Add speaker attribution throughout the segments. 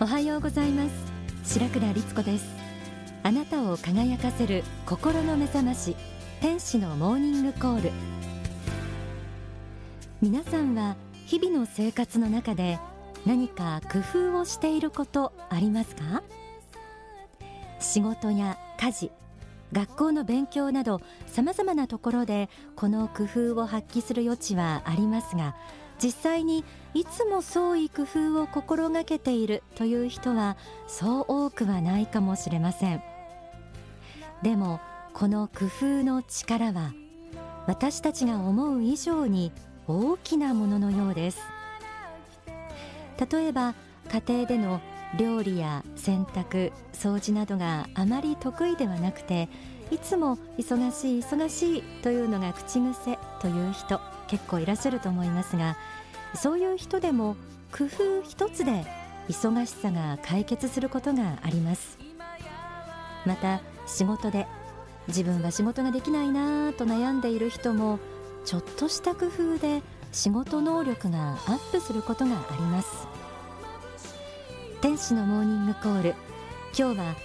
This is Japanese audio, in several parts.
Speaker 1: おはようございます。白倉律子です。あなたを輝かせる心の目覚まし天使のモーニングコール。皆さんは日々の生活の中で何か工夫をしていることありますか？仕事や家事学校の勉強など様々なところでこの工夫を発揮する余地はありますが実際にいつも創意工夫を心がけているという人はそう多くはないかもしれません。でもこの工夫の力は私たちが思う以上に大きなもののようです。例えば家庭での料理や洗濯掃除などがあまり得意ではなくていつも忙しい忙しいというのが口癖という人。結構いらっしゃると思いますがそういう人でも工夫一つで忙しさが解決することがあります。また仕事で自分は仕事ができないなぁと悩んでいる人もちょっとした工夫で仕事能力がアップすることがあります。天使のモーニングコール。今日は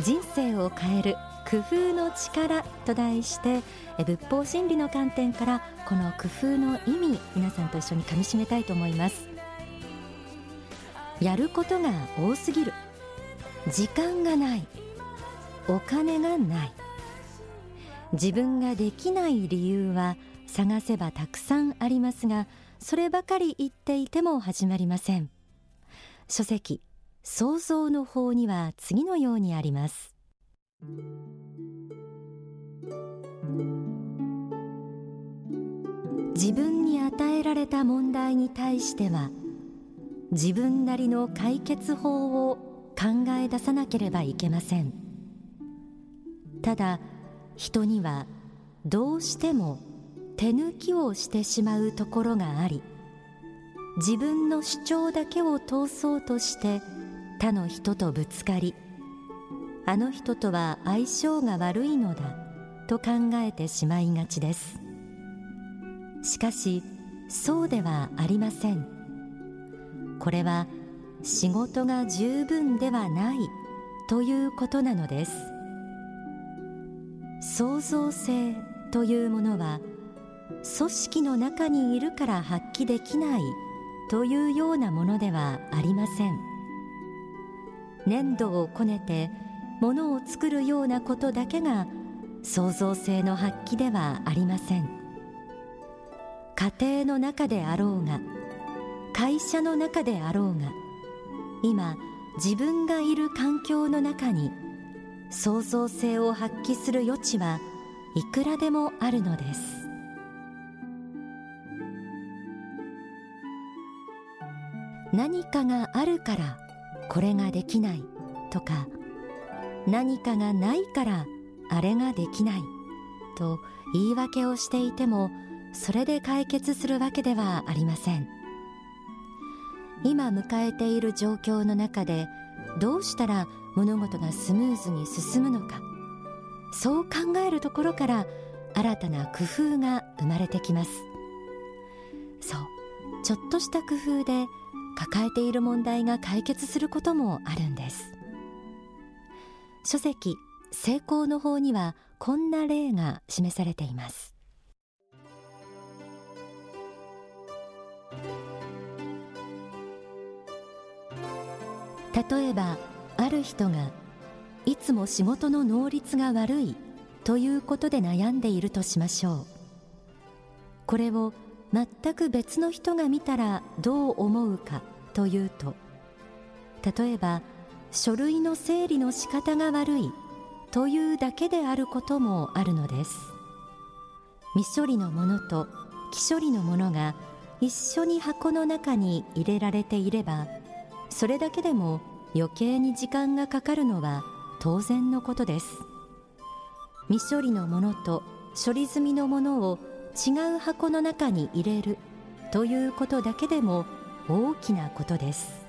Speaker 1: 人生を変える。工夫の力と題して仏法真理の観点からこの工夫の意味皆さんと一緒にかみしめたいと思いますやることが多すぎる。時間がない。お金がない。自分ができない理由は探せばたくさんありますがそればかり言っていても始まりません。書籍創造の法には次のようにあります。自分に与えられた問題に対しては自分なりの解決法を考え出さなければいけません。ただ人にはどうしても手抜きをしてしまうところがあり自分の主張だけを通そうとして他の人とぶつかりあの人とは相性が悪いのだと考えてしまいがちです。しかしそうではありません。これは仕事が十分ではないということなのです。創造性というものは組織の中にいるから発揮できないというようなものではありません。粘土をこねて物を作るようなことだけが創造性の発揮ではありません。家庭の中であろうが会社の中であろうが今自分がいる環境の中に創造性を発揮する余地はいくらでもあるのです。何かがあるからこれができないとか何かがないからあれができない。と言い訳をしていてもそれで解決するわけではありません。今迎えている状況の中でどうしたら物事がスムーズに進むのか。そう考えるところから新たな工夫が生まれてきます。そう。ちょっとした工夫で抱えている問題が解決することもあるんです。書籍成功の法にはこんな例が示されています。例えばある人がいつも仕事の能率が悪いということで悩んでいるとしましょう。これを全く別の人が見たらどう思うかというと例えば書類の整理の仕方が悪いというだけであることもあるのです。未処理のものと既処理のものが一緒に箱の中に入れられていればそれだけでも余計に時間がかかるのは当然のことです。未処理のものと処理済みのものを違う箱の中に入れるということだけでも大きなことです。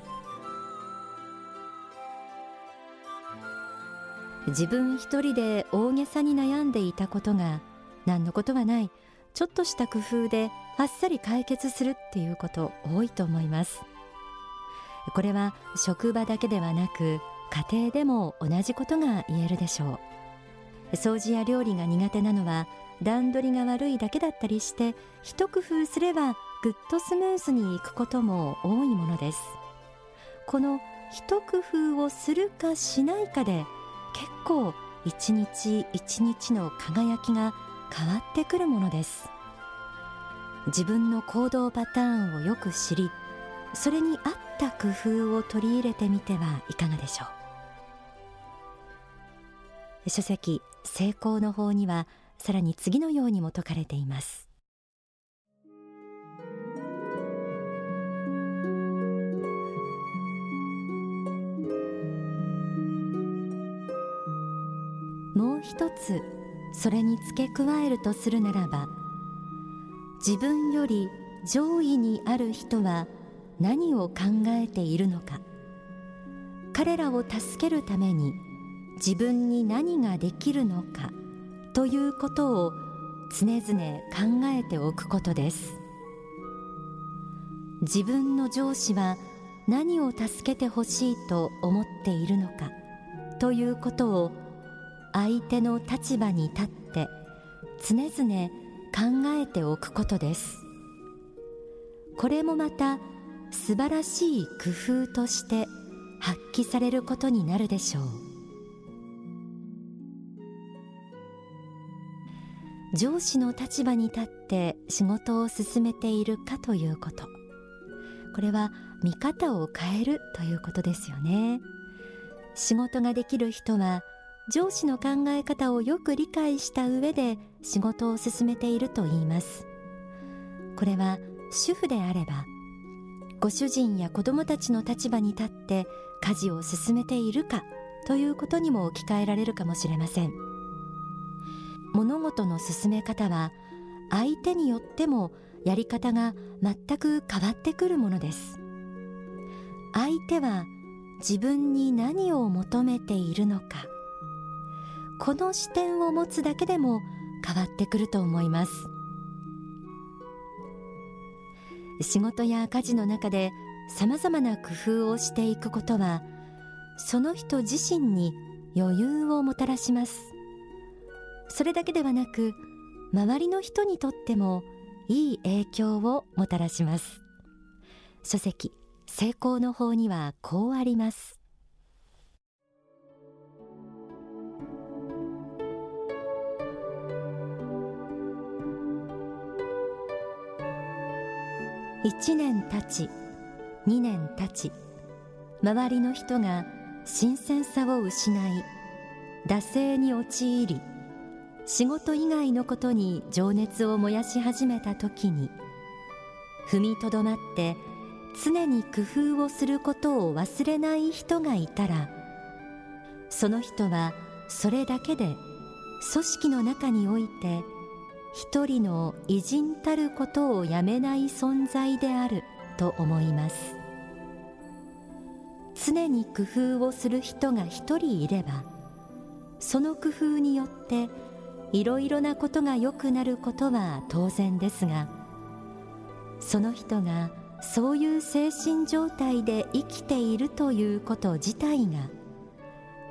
Speaker 1: 自分一人で大げさに悩んでいたことが何のことはないちょっとした工夫であっさり解決するっていうこと多いと思います。これは職場だけではなく家庭でも同じことが言えるでしょう。掃除や料理が苦手なのは段取りが悪いだけだったりして一工夫すればぐっとスムーズにいくことも多いものです。この一工夫をするかしないかで結構一日一日の輝きが変わってくるものです。自分の行動パターンをよく知りそれに合った工夫を取り入れてみてはいかがでしょう。書籍成功の法にはさらに次のようにも説かれています。もう一つそれに付け加えるとするならば自分より上位にある人は何を考えているのか。彼らを助けるために自分に何ができるのかということを常々考えておくことです。自分の上司は何を助けてほしいと思っているのかということを相手の立場に立って常々考えておくことです。これもまた素晴らしい工夫として発揮されることになるでしょう。上司の立場に立って仕事を進めているかということ。これは見方を変えるということですよね。仕事ができる人は上司の考え方をよく理解した上で仕事を進めていると言います。これは主婦であればご主人や子供たちの立場に立って家事を進めているかということにも置き換えられるかもしれません。物事の進め方は相手によってもやり方が全く変わってくるものです。相手は自分に何を求めているのかこの視点を持つだけでも変わってくると思います。仕事や家事の中でさまざまな工夫をしていくことはその人自身に余裕をもたらします。それだけではなく周りの人にとってもいい影響をもたらします。書籍成功の法にはこうあります。1年経ち2年経ち周りの人が新鮮さを失い惰性に陥り仕事以外のことに情熱を燃やし始めた時に踏みとどまって常に工夫をすることを忘れない人がいたらその人はそれだけで組織の中において一人の偉人たることをやめない存在であると思います。常に工夫をする人が一人いればその工夫によっていろいろなことが良くなることは当然ですがその人がそういう精神状態で生きているということ自体が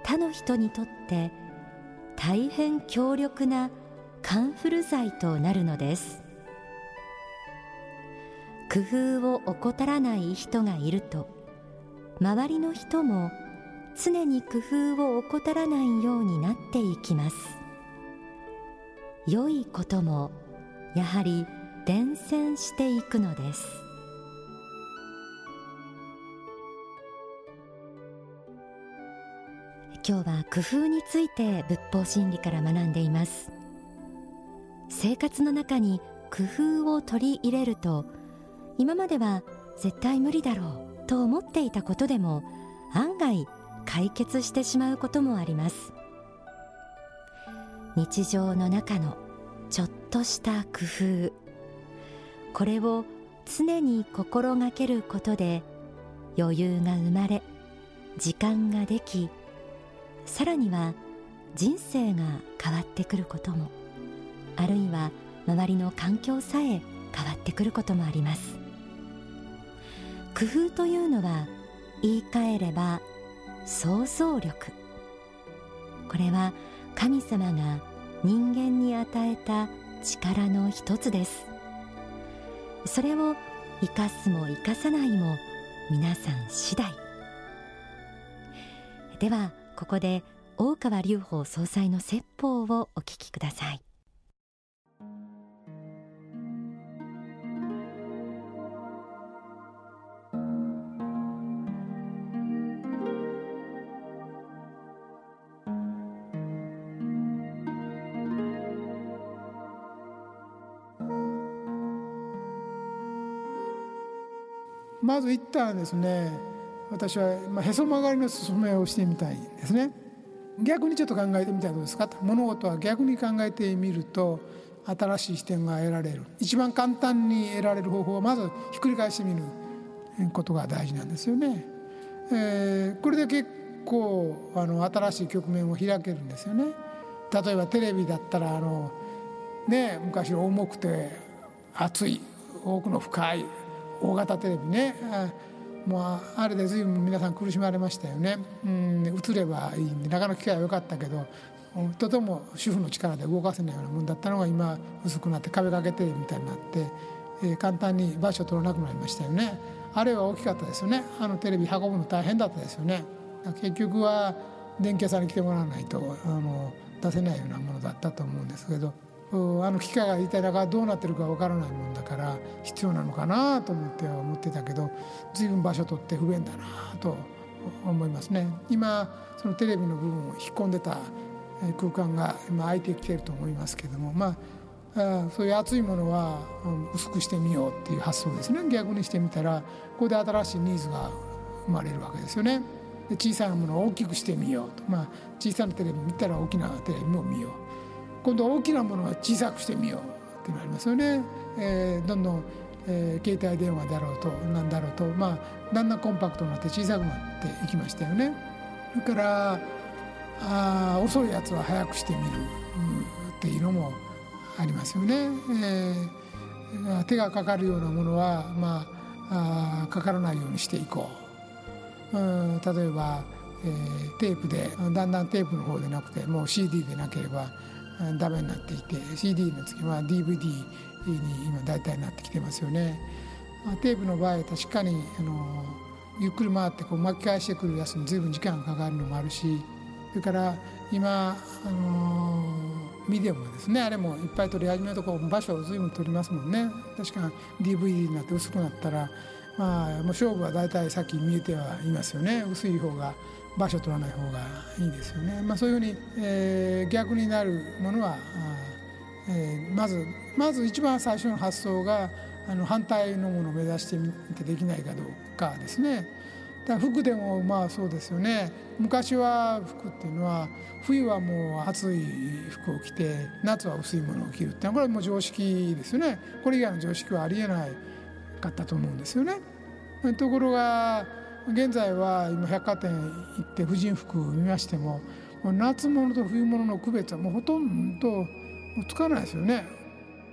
Speaker 1: 他の人にとって大変強力なカンフル剤となるのです。工夫を怠らない人がいると周りの人も常に工夫を怠らないようになっていきます。良いこともやはり伝染していくのです。今日は工夫について仏法真理から学んでいます。生活の中に工夫を取り入れると今までは絶対無理だろうと思っていたことでも案外解決してしまうこともあります。日常の中のちょっとした工夫。これを常に心がけることで余裕が生まれ時間ができさらには人生が変わってくることも。あるいは周りの環境さえ変わってくることもあります。工夫というのは言い換えれば想像力。これは神様が人間に与えた力の一つです。それを生かすも生かさないも皆さん次第。ではここで大川隆法総裁の説法をお聞きください。
Speaker 2: まず一旦ですね。私は、ま、へそ曲がりの勧めをしてみたいんですね。逆にちょっと考えてみたらどうですか？物事は逆に考えてみると新しい視点が得られる。一番簡単に得られる方法はまずひっくり返してみることが大事なんですよね、えー、これで結構あの新しい局面を開けるんですよね。例えばテレビだったらあのね昔重くて熱い多くの深い大型テレビね。もうあれで随分皆さん苦しまれましたよね、うん、映ればいいんでなかなか機会は良かったけどとても主婦の力で動かせないようなもんだったのが今薄くなって壁掛けテレビみたいになって、えー、簡単に場所取らなくなりましたよね。あれは大きかったですよね。あのテレビ運ぶの大変だったですよね。結局は電気屋さんに来てもらわないとあの出せないようなものだったと思うんですけどあの機械が一体中がどうなってるかわからないもんだから必要なのかなと思っては思ってたけど随分場所取って不便だなと思いますね。今そのテレビの部分を引っ込んでた空間が今空いてきてると思いますけどもまあそういう熱いものは薄くしてみようっていう発想ですね。逆にしてみたらここで新しいニーズが生まれるわけですよね。小さなものを大きくしてみようと。まあ小さなテレビ見たら大きなテレビも見よう。今度大きなものは小さくしてみようってなりますよね、えー、どんどん、えー、携帯電話だろうと何だろうとまあだんだんコンパクトになって小さくなっていきましたよね。それからあ遅いやつは早くしてみるっていうのもありますよね、えー、手がかかるようなものはまああかからないようにしていこう、うん、例えば、えー、テープでだんだんテープの方でなくてもう CD でなければダメになっていて CD の次は DVD に今大体なってきてますよね。まテープの場合確かにあのゆっくり回ってこう巻き返してくるやつに随分時間がかかるのもあるしそれから今あのビデオもですねあれもいっぱい撮り始めるとこ場所を随分撮りますもんね確か DVD になって薄くなったらまあもう勝負は大体さっき見えてはいますよね薄い方が場所取らない方がいいですよね。まあ、そういうふうに、えー、逆になるものは、えー、まずまず一番最初の発想があの反対のものを目指してみてできないかどうかですね。だ服でもまあそうですよね昔は服っていうのは冬はもう暑い服を着て夏は薄いものを着るってこれはもう常識ですよねこれ以外の常識はありえないかったと思うんですよね。ところが現在は今百貨店行って婦人服見ましても夏物と冬物の区別はもうほとんどつかないですよね。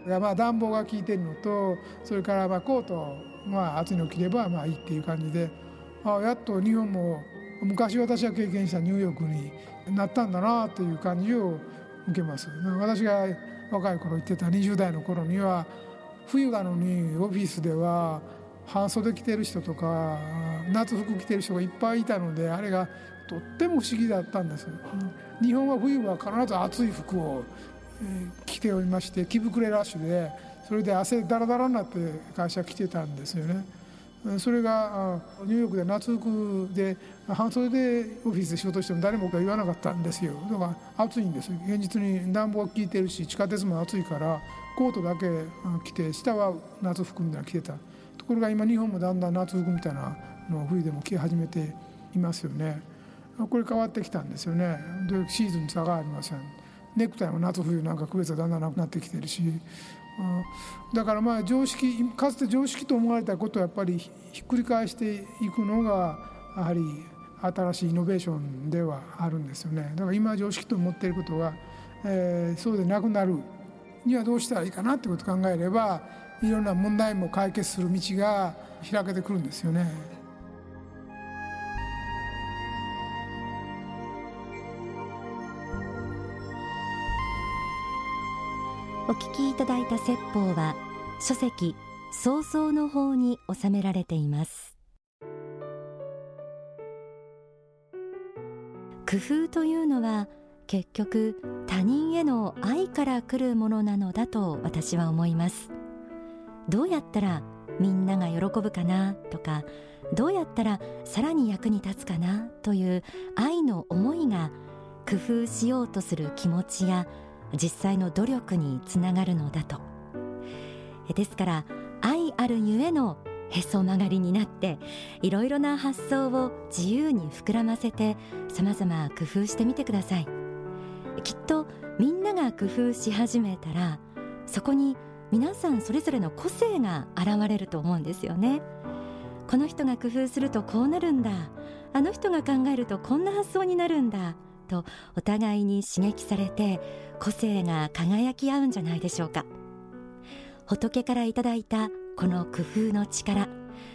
Speaker 2: まあ暖房が効いてるのとそれからまあコートまあ暑いの着ればまあいいっていう感じであやっと日本も昔私が経験したニューヨークになったんだなという感じを受けます。私が若い頃行ってた20代の頃には冬なのにオフィスでは半袖着てる人とか夏服着てる人がいっぱいいたのであれがとっても不思議だったんです。日本は冬は必ず暑い服を着ておりまして着膨れラッシュでそれで汗だらだらになって会社来てたんですよね。それがニューヨークで夏服で半袖でオフィスで仕事しても誰もが言わなかったんですよ。だから暑いんです現実に暖房が効いてるし地下鉄も暑いからコートだけ着て下は夏服みたいなの着てた。ところが今日本もだんだん夏服みたいなの冬でも着始めていますよね。これ変わってきたんですよね。でシーズンに差がありません。ネクタイも夏冬なんか区別がだんだんなくなってきてるし。だからまあ常識かつて常識と思われたことをやっぱりひっくり返していくのがやはり新しいイノベーションではあるんですよね。だから今常識と思っていることが、えー、そうでなくなるにはどうしたらいいかなってことを考えればいろんな問題も解決する道が開けてくるんですよね。
Speaker 1: お聞きいただいた説法は書籍創造の法に収められています。工夫というのは結局他人への愛から来るものなのだと私は思います。どうやったらみんなが喜ぶかなとかどうやったらさらに役に立つかなという愛の思いが工夫しようとする気持ちや実際の努力につながるのだと。ですから愛あるゆえのへそ曲がりになっていろいろな発想を自由に膨らませて様々工夫してみてください。きっとみんなが工夫し始めたらそこに皆さんそれぞれの個性が現れると思うんですよね。この人が工夫するとこうなるんだ。あの人が考えるとこんな発想になるんだ。とお互いに刺激されて個性が輝き合うんじゃないでしょうか。仏からいただいたこの工夫の力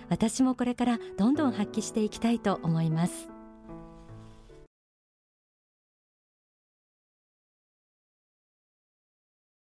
Speaker 1: 私もこれからどんどん発揮していきたいと思います。